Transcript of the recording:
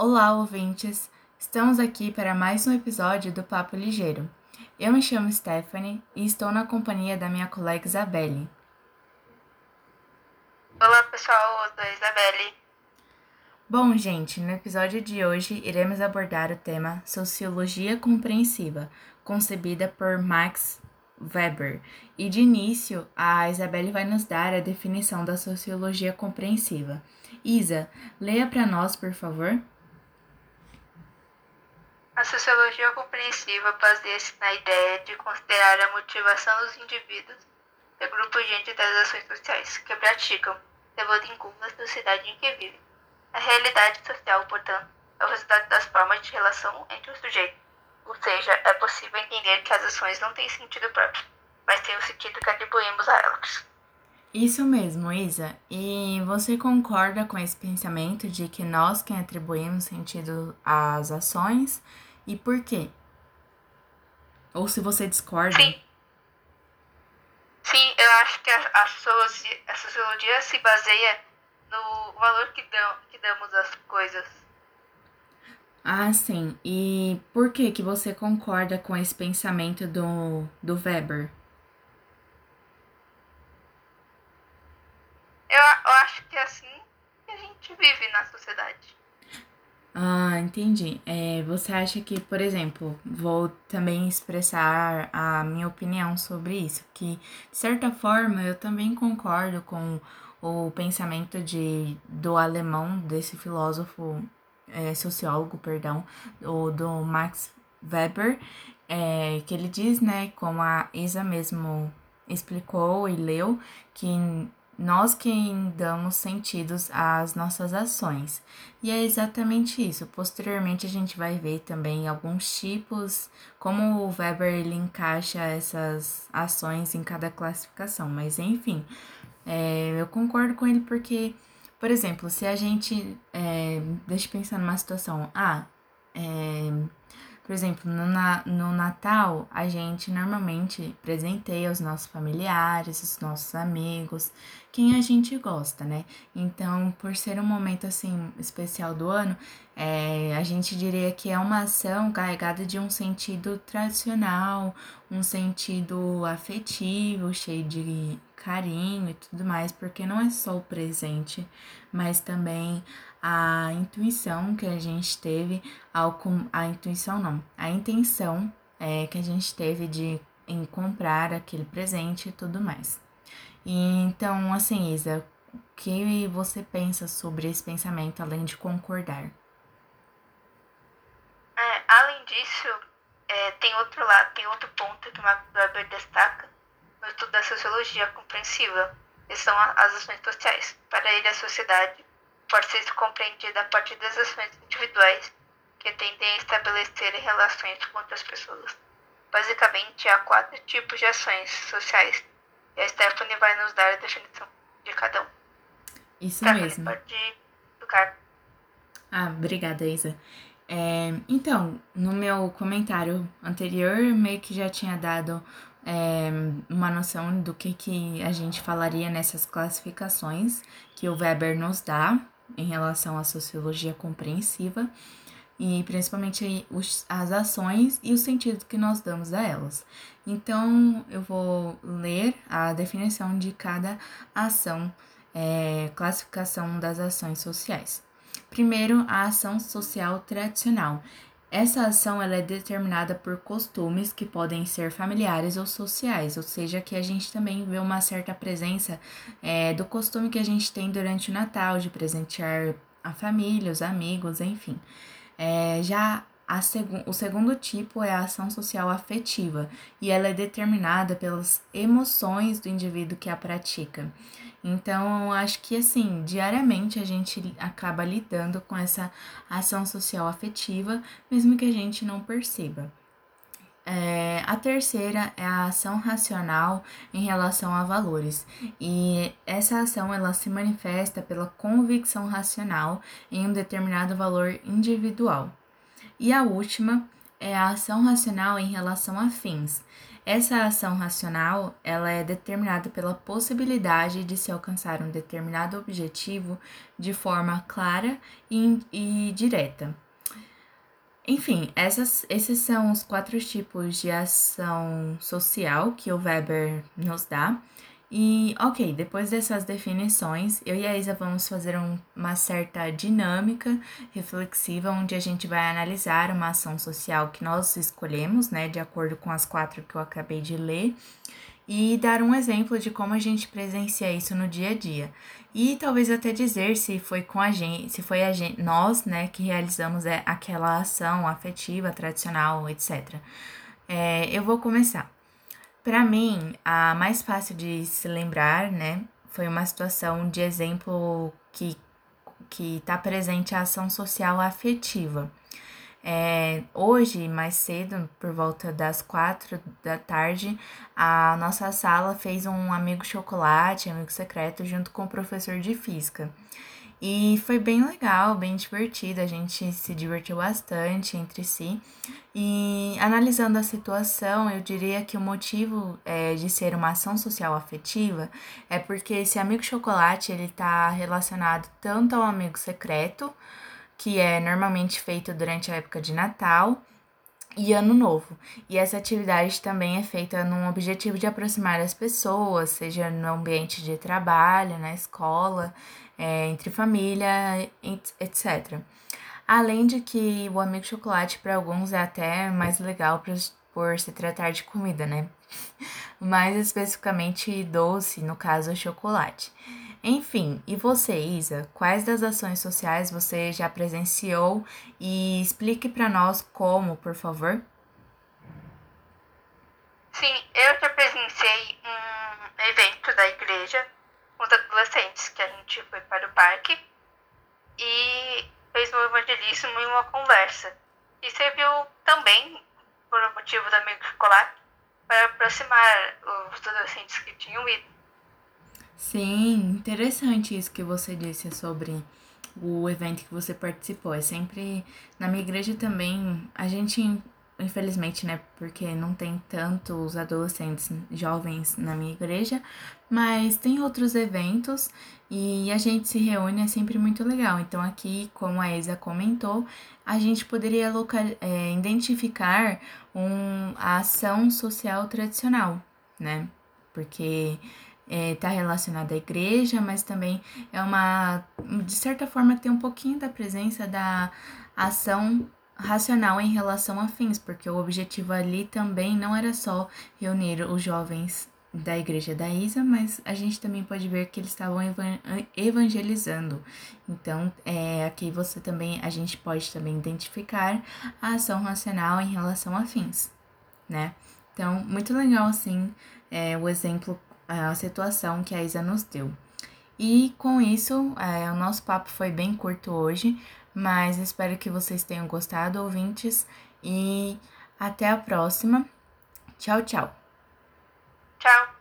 Olá, ouvintes! Estamos aqui para mais um episódio do Papo Ligeiro. Eu me chamo Stephanie e estou na companhia da minha colega Isabelle. Olá, pessoal, eu sou a Isabelle. Bom, gente, no episódio de hoje iremos abordar o tema Sociologia Compreensiva, concebida por Max Weber. E de início, a Isabelle vai nos dar a definição da sociologia compreensiva. Isa, leia para nós, por favor. A sociologia compreensiva baseia-se na ideia de considerar a motivação dos indivíduos e grupos diante das ações sociais que praticam, levando em conta a sociedade em que vivem. A realidade social, portanto, é o resultado das formas de relação entre os sujeitos, ou seja, é possível entender que as ações não têm sentido próprio, mas têm o sentido que atribuímos a elas. Isso mesmo, Isa. E você concorda com esse pensamento de que nós quem atribuímos sentido às ações e por quê? Ou se você discorda? Sim. Sim, eu acho que a, a, sociologia, a sociologia se baseia no valor que, dão, que damos às coisas. Ah, sim. E por que que você concorda com esse pensamento do, do Weber? Eu, eu acho que é assim que a gente vive na sociedade. Ah, entendi. É, você acha que, por exemplo, vou também expressar a minha opinião sobre isso, que de certa forma eu também concordo com o pensamento de, do alemão, desse filósofo, é, sociólogo, perdão, o, do Max Weber, é, que ele diz, né, como a Isa mesmo explicou e leu, que nós quem damos sentidos às nossas ações. E é exatamente isso. Posteriormente a gente vai ver também alguns tipos, como o Weber ele encaixa essas ações em cada classificação. Mas enfim, é, eu concordo com ele porque, por exemplo, se a gente. É, deixa eu pensar numa situação. Ah, é, por exemplo, no, no Natal, a gente normalmente presenteia os nossos familiares, os nossos amigos, quem a gente gosta, né? Então, por ser um momento assim especial do ano, é, a gente diria que é uma ação carregada de um sentido tradicional, um sentido afetivo, cheio de carinho e tudo mais, porque não é só o presente, mas também a intuição que a gente teve ao a intuição não, a intenção é, que a gente teve de em comprar aquele presente e tudo mais. E, então, assim, Isa, o que você pensa sobre esse pensamento além de concordar? É, além disso, é, tem outro lado, tem outro ponto que o Max Weber destaca no estudo da sociologia compreensiva, que são as ações sociais. Para ele, a sociedade pode ser compreendida a partir das ações individuais que tendem a estabelecer relações com outras pessoas. Basicamente, há quatro tipos de ações sociais e a Stephanie vai nos dar a definição de cada um. Isso Stephanie, mesmo. Pode tocar. Ah, obrigada, Isa. É, então, no meu comentário anterior, meio que já tinha dado é, uma noção do que, que a gente falaria nessas classificações que o Weber nos dá em relação à sociologia compreensiva e principalmente os, as ações e o sentido que nós damos a elas. Então, eu vou ler a definição de cada ação, é, classificação das ações sociais. Primeiro, a ação social tradicional. Essa ação ela é determinada por costumes que podem ser familiares ou sociais, ou seja, que a gente também vê uma certa presença é, do costume que a gente tem durante o Natal, de presentear a família, os amigos, enfim. É, já seg o segundo tipo é a ação social afetiva, e ela é determinada pelas emoções do indivíduo que a pratica. Então, acho que assim, diariamente a gente acaba lidando com essa ação social afetiva, mesmo que a gente não perceba. É, a terceira é a ação racional em relação a valores. E essa ação ela se manifesta pela convicção racional em um determinado valor individual. E a última é a ação racional em relação a fins. Essa ação racional, ela é determinada pela possibilidade de se alcançar um determinado objetivo de forma clara e, e direta. Enfim, essas, esses são os quatro tipos de ação social que o Weber nos dá. E, ok, depois dessas definições, eu e a Isa vamos fazer um, uma certa dinâmica reflexiva, onde a gente vai analisar uma ação social que nós escolhemos, né, de acordo com as quatro que eu acabei de ler, e dar um exemplo de como a gente presencia isso no dia a dia. E talvez até dizer se foi com a gente, se foi a gente, nós, né, que realizamos é, aquela ação afetiva, tradicional, etc. É, eu vou começar. Para mim, a mais fácil de se lembrar, né, foi uma situação de exemplo que que está presente a ação social afetiva. É, hoje, mais cedo, por volta das quatro da tarde, a nossa sala fez um amigo chocolate, amigo secreto, junto com o professor de física. E foi bem legal, bem divertido, a gente se divertiu bastante entre si. E analisando a situação, eu diria que o motivo é, de ser uma ação social afetiva é porque esse amigo chocolate ele está relacionado tanto ao amigo secreto, que é normalmente feito durante a época de Natal, e Ano Novo. E essa atividade também é feita num objetivo de aproximar as pessoas, seja no ambiente de trabalho, na escola, é, entre família, etc. Além de que o amigo chocolate para alguns é até mais legal por, por se tratar de comida, né? Mais especificamente doce, no caso chocolate. Enfim, e você, Isa, quais das ações sociais você já presenciou e explique para nós como, por favor? Sim, eu já presenciei um evento da igreja com os adolescentes, que a gente foi para o parque e fez um evangelismo e uma conversa. E serviu também, por um motivo da amigo chocolate, para aproximar os adolescentes que tinham ido. Sim, interessante isso que você disse sobre o evento que você participou. É sempre na minha igreja também, a gente infelizmente, né, porque não tem tantos adolescentes jovens na minha igreja, mas tem outros eventos e a gente se reúne, é sempre muito legal. Então, aqui, como a Isa comentou, a gente poderia local, é, identificar um, a ação social tradicional, né, porque está é, relacionada à igreja, mas também é uma, de certa forma, tem um pouquinho da presença da ação racional em relação a fins, porque o objetivo ali também não era só reunir os jovens da igreja da Isa, mas a gente também pode ver que eles estavam evangelizando. Então, é, aqui você também, a gente pode também identificar a ação racional em relação a fins, né? Então, muito legal, assim, é, o exemplo, a situação que a Isa nos deu. E com isso, é, o nosso papo foi bem curto hoje, mas espero que vocês tenham gostado, ouvintes, e até a próxima. Tchau, tchau. Tchau.